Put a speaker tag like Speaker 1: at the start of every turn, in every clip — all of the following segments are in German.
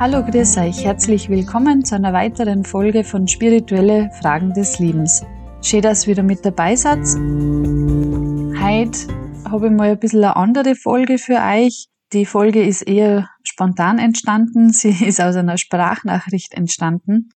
Speaker 1: Hallo, grüß euch. Herzlich willkommen zu einer weiteren Folge von Spirituelle Fragen des Lebens. Schön, dass ihr wieder mit dabei seid. Heute habe ich mal ein bisschen eine andere Folge für euch. Die Folge ist eher spontan entstanden. Sie ist aus einer Sprachnachricht entstanden.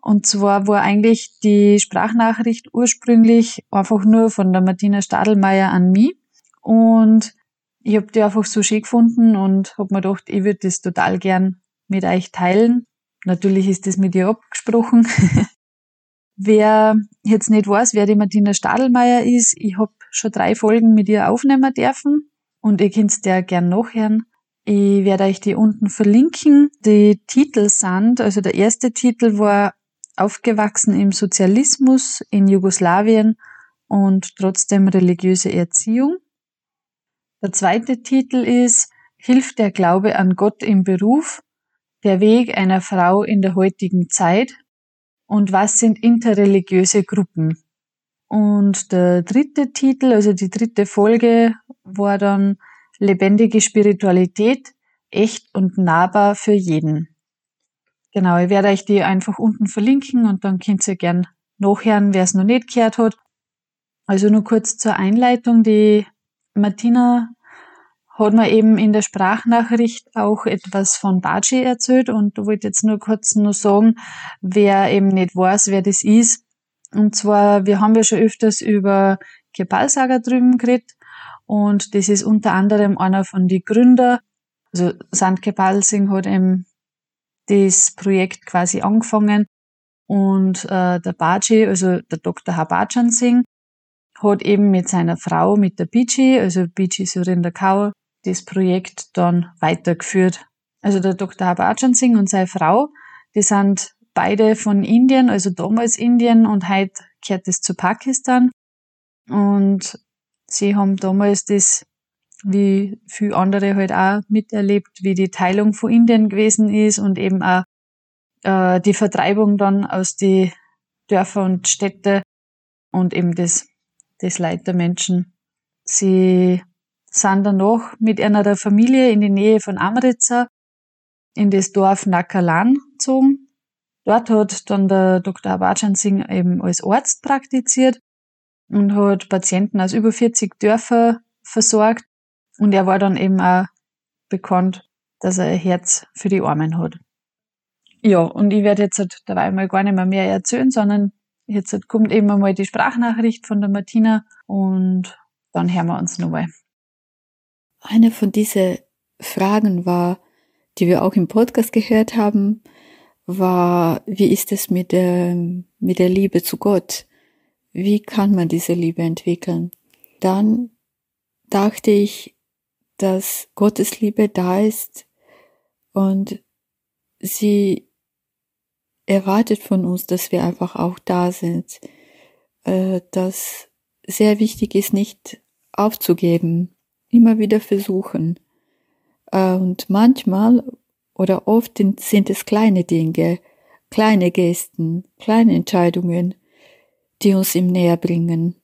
Speaker 1: Und zwar war eigentlich die Sprachnachricht ursprünglich einfach nur von der Martina Stadelmeier an mich. Und ich habe die einfach so schön gefunden und habe mir gedacht, ich würde das total gern mit euch teilen. Natürlich ist das mit ihr abgesprochen. wer jetzt nicht weiß, wer die Martina Stadelmeier ist, ich habe schon drei Folgen mit ihr aufnehmen dürfen und ihr könnt der gern nachhören. Ich werde euch die unten verlinken. Die Titel sind, also der erste Titel war Aufgewachsen im Sozialismus in Jugoslawien und trotzdem religiöse Erziehung. Der zweite Titel ist Hilft der Glaube an Gott im Beruf der Weg einer Frau in der heutigen Zeit und was sind interreligiöse Gruppen. Und der dritte Titel, also die dritte Folge, war dann Lebendige Spiritualität, echt und nahbar für jeden. Genau, ich werde euch die einfach unten verlinken und dann könnt ihr gern nachhören, wer es noch nicht gehört hat. Also nur kurz zur Einleitung. Die Martina hat mir eben in der Sprachnachricht auch etwas von Baji erzählt und da wollte jetzt nur kurz nur sagen, wer eben nicht weiß, wer das ist. Und zwar, wir haben ja schon öfters über Kepal-Saga drüben geredet und das ist unter anderem einer von den Gründer. Also Sant Kepal Singh hat eben das Projekt quasi angefangen und äh, der Baji, also der Dr. Habajan Singh, hat eben mit seiner Frau, mit der Biji, also Biji Surinder Kaur, das Projekt dann weitergeführt. Also der Dr. Habajan Singh und seine Frau, die sind beide von Indien, also damals Indien und heute gehört es zu Pakistan. Und sie haben damals das, wie viele andere halt auch miterlebt, wie die Teilung von Indien gewesen ist und eben auch äh, die Vertreibung dann aus die Dörfer und Städte und eben das, das Leid der Menschen. Sie sind danach mit einer Familie in die Nähe von Amritsar in das Dorf Nakalan gezogen. Dort hat dann der Dr. Abajan Singh eben als Arzt praktiziert und hat Patienten aus über 40 Dörfern versorgt. Und er war dann eben auch bekannt, dass er ein Herz für die Armen hat. Ja, und ich werde jetzt halt dabei mal gar nicht mehr mehr erzählen, sondern jetzt halt kommt eben einmal die Sprachnachricht von der Martina und dann hören wir uns nochmal.
Speaker 2: Eine von diesen Fragen war, die wir auch im Podcast gehört haben, war, wie ist es mit der, mit der Liebe zu Gott? Wie kann man diese Liebe entwickeln? Dann dachte ich, dass Gottes Liebe da ist und sie erwartet von uns, dass wir einfach auch da sind. Äh, dass sehr wichtig ist, nicht aufzugeben, immer wieder versuchen. Äh, und manchmal oder oft sind es kleine Dinge, kleine Gesten, kleine Entscheidungen, die uns ihm näher bringen.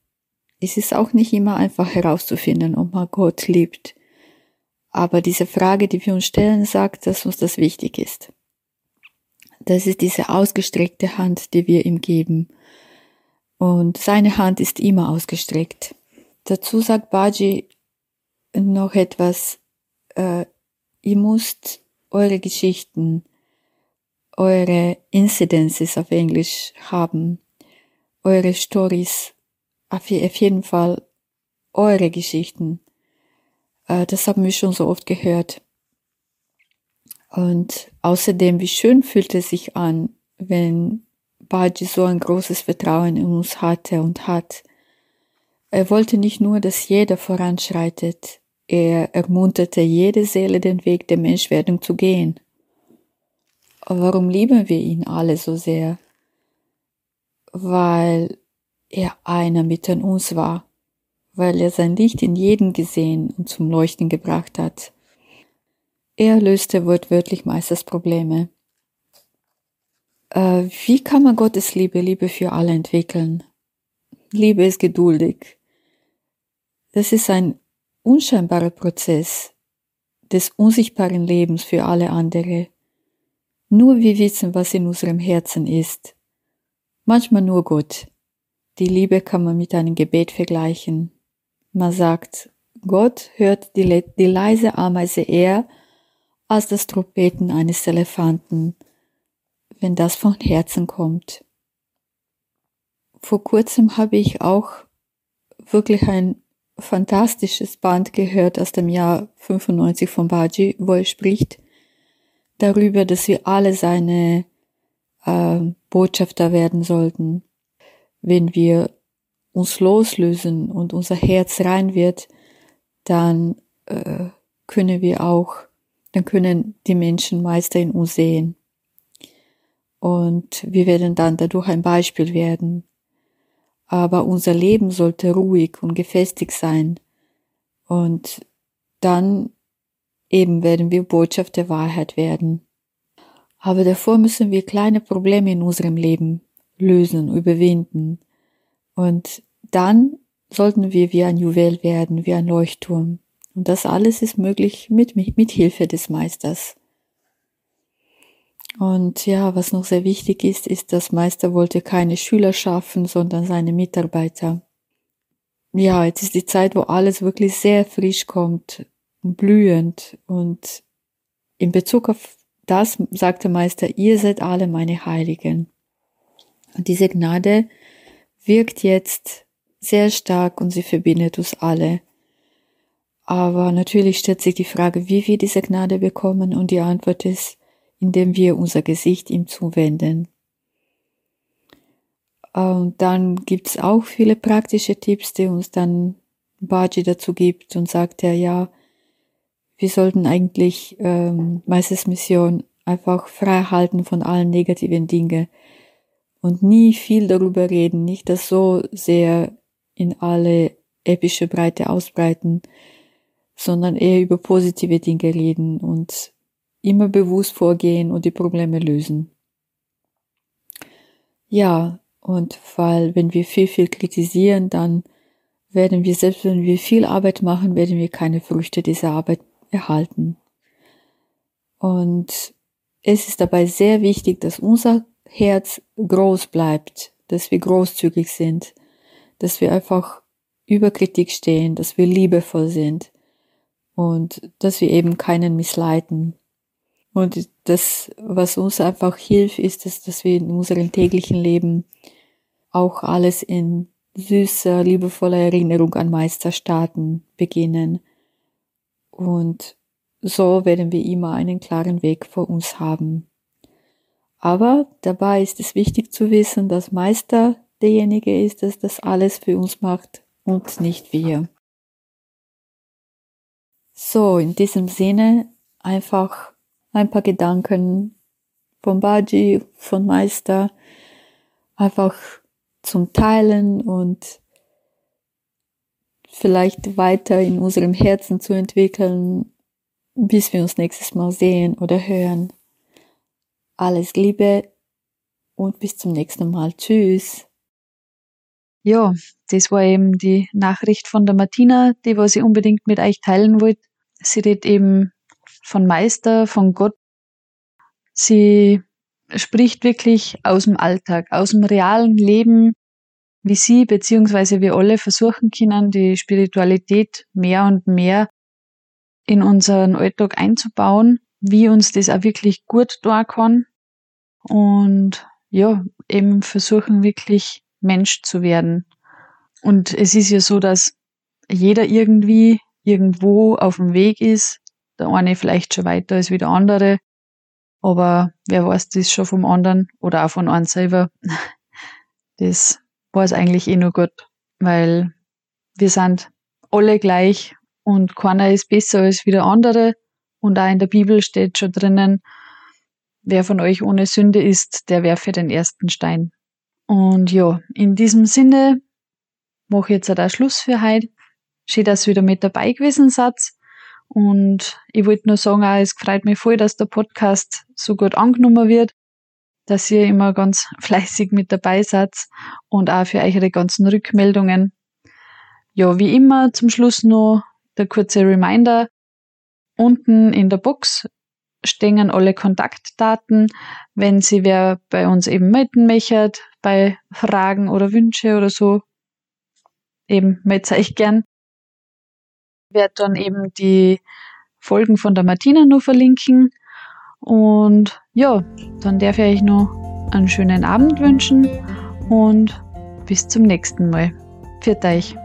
Speaker 2: Es ist auch nicht immer einfach herauszufinden, ob man Gott liebt. Aber diese Frage, die wir uns stellen, sagt, dass uns das wichtig ist. Das ist diese ausgestreckte Hand, die wir ihm geben. Und seine Hand ist immer ausgestreckt. Dazu sagt Baji, noch etwas. Äh, ihr müsst eure Geschichten, eure Incidences auf Englisch haben, eure Stories, auf jeden Fall eure Geschichten. Äh, das haben wir schon so oft gehört. Und außerdem, wie schön fühlt es sich an, wenn Baji so ein großes Vertrauen in uns hatte und hat. Er wollte nicht nur, dass jeder voranschreitet, er ermunterte jede Seele, den Weg der Menschwerdung zu gehen. Warum lieben wir ihn alle so sehr? Weil er einer mitten uns war, weil er sein Licht in jeden gesehen und zum Leuchten gebracht hat. Er löste wortwörtlich meisters Probleme. Äh, wie kann man Gottes Liebe, Liebe für alle entwickeln? Liebe ist geduldig. Das ist ein unscheinbarer Prozess des unsichtbaren Lebens für alle andere. Nur wir wissen, was in unserem Herzen ist. Manchmal nur Gott. Die Liebe kann man mit einem Gebet vergleichen. Man sagt, Gott hört die, die leise Ameise eher als das Trompeten eines Elefanten, wenn das von Herzen kommt. Vor kurzem habe ich auch wirklich ein fantastisches Band gehört aus dem Jahr 95 von Baji, wo er spricht darüber, dass wir alle seine äh, Botschafter werden sollten. Wenn wir uns loslösen und unser Herz rein wird, dann äh, können wir auch, dann können die Menschen Meister in uns sehen. Und wir werden dann dadurch ein Beispiel werden. Aber unser Leben sollte ruhig und gefestigt sein. Und dann eben werden wir Botschaft der Wahrheit werden. Aber davor müssen wir kleine Probleme in unserem Leben lösen, überwinden. Und dann sollten wir wie ein Juwel werden, wie ein Leuchtturm. Und das alles ist möglich mit, mit Hilfe des Meisters. Und ja, was noch sehr wichtig ist, ist, dass Meister wollte keine Schüler schaffen, sondern seine Mitarbeiter. Ja, jetzt ist die Zeit, wo alles wirklich sehr frisch kommt, blühend. Und in Bezug auf das sagt der Meister, ihr seid alle meine Heiligen. Und diese Gnade wirkt jetzt sehr stark und sie verbindet uns alle. Aber natürlich stellt sich die Frage, wie wir diese Gnade bekommen und die Antwort ist, indem wir unser Gesicht ihm zuwenden. Und dann gibt's auch viele praktische Tipps, die uns dann Baji dazu gibt und sagt er, ja, wir sollten eigentlich ähm, Meisters Mission einfach frei halten von allen negativen Dingen und nie viel darüber reden, nicht das so sehr in alle epische Breite ausbreiten, sondern eher über positive Dinge reden und immer bewusst vorgehen und die Probleme lösen. Ja, und weil wenn wir viel, viel kritisieren, dann werden wir, selbst wenn wir viel Arbeit machen, werden wir keine Früchte dieser Arbeit erhalten. Und es ist dabei sehr wichtig, dass unser Herz groß bleibt, dass wir großzügig sind, dass wir einfach über Kritik stehen, dass wir liebevoll sind und dass wir eben keinen missleiten. Und das, was uns einfach hilft, ist, dass, dass wir in unserem täglichen Leben auch alles in süßer, liebevoller Erinnerung an Meisterstaaten beginnen. Und so werden wir immer einen klaren Weg vor uns haben. Aber dabei ist es wichtig zu wissen, dass Meister derjenige ist, der das alles für uns macht und nicht wir. So, in diesem Sinne einfach ein paar Gedanken von Baji, von Meister, einfach zum Teilen und vielleicht weiter in unserem Herzen zu entwickeln, bis wir uns nächstes Mal sehen oder hören. Alles Liebe und bis zum nächsten Mal. Tschüss.
Speaker 1: Ja, das war eben die Nachricht von der Martina, die was ich unbedingt mit euch teilen wollte. Sie redet eben von Meister, von Gott. Sie spricht wirklich aus dem Alltag, aus dem realen Leben, wie sie beziehungsweise wir alle versuchen können, die Spiritualität mehr und mehr in unseren Alltag einzubauen, wie uns das auch wirklich gut tun kann. Und ja, eben versuchen wirklich Mensch zu werden. Und es ist ja so, dass jeder irgendwie irgendwo auf dem Weg ist. Der eine vielleicht schon weiter als wie der andere. Aber wer weiß das schon vom anderen oder auch von einem selber. Das weiß eigentlich eh nur Gott, weil wir sind alle gleich und keiner ist besser als wie der andere. Und auch in der Bibel steht schon drinnen, wer von euch ohne Sünde ist, der werfe den ersten Stein. Und ja, in diesem Sinne mache ich jetzt auch Schluss für heute. Schön, dass ihr wieder mit dabei gewesen seid. Und ich wollte nur sagen, auch, es freut mich voll, dass der Podcast so gut angenommen wird, dass ihr immer ganz fleißig mit dabei seid und auch für eure ganzen Rückmeldungen. Ja, wie immer zum Schluss noch der kurze Reminder. Unten in der Box stehen alle Kontaktdaten, wenn sie wer bei uns eben melden möchte, bei Fragen oder Wünsche oder so. Eben, meldet euch gern werde dann eben die Folgen von der Martina nur verlinken. Und ja, dann darf ich euch noch einen schönen Abend wünschen und bis zum nächsten Mal. Pfiat euch!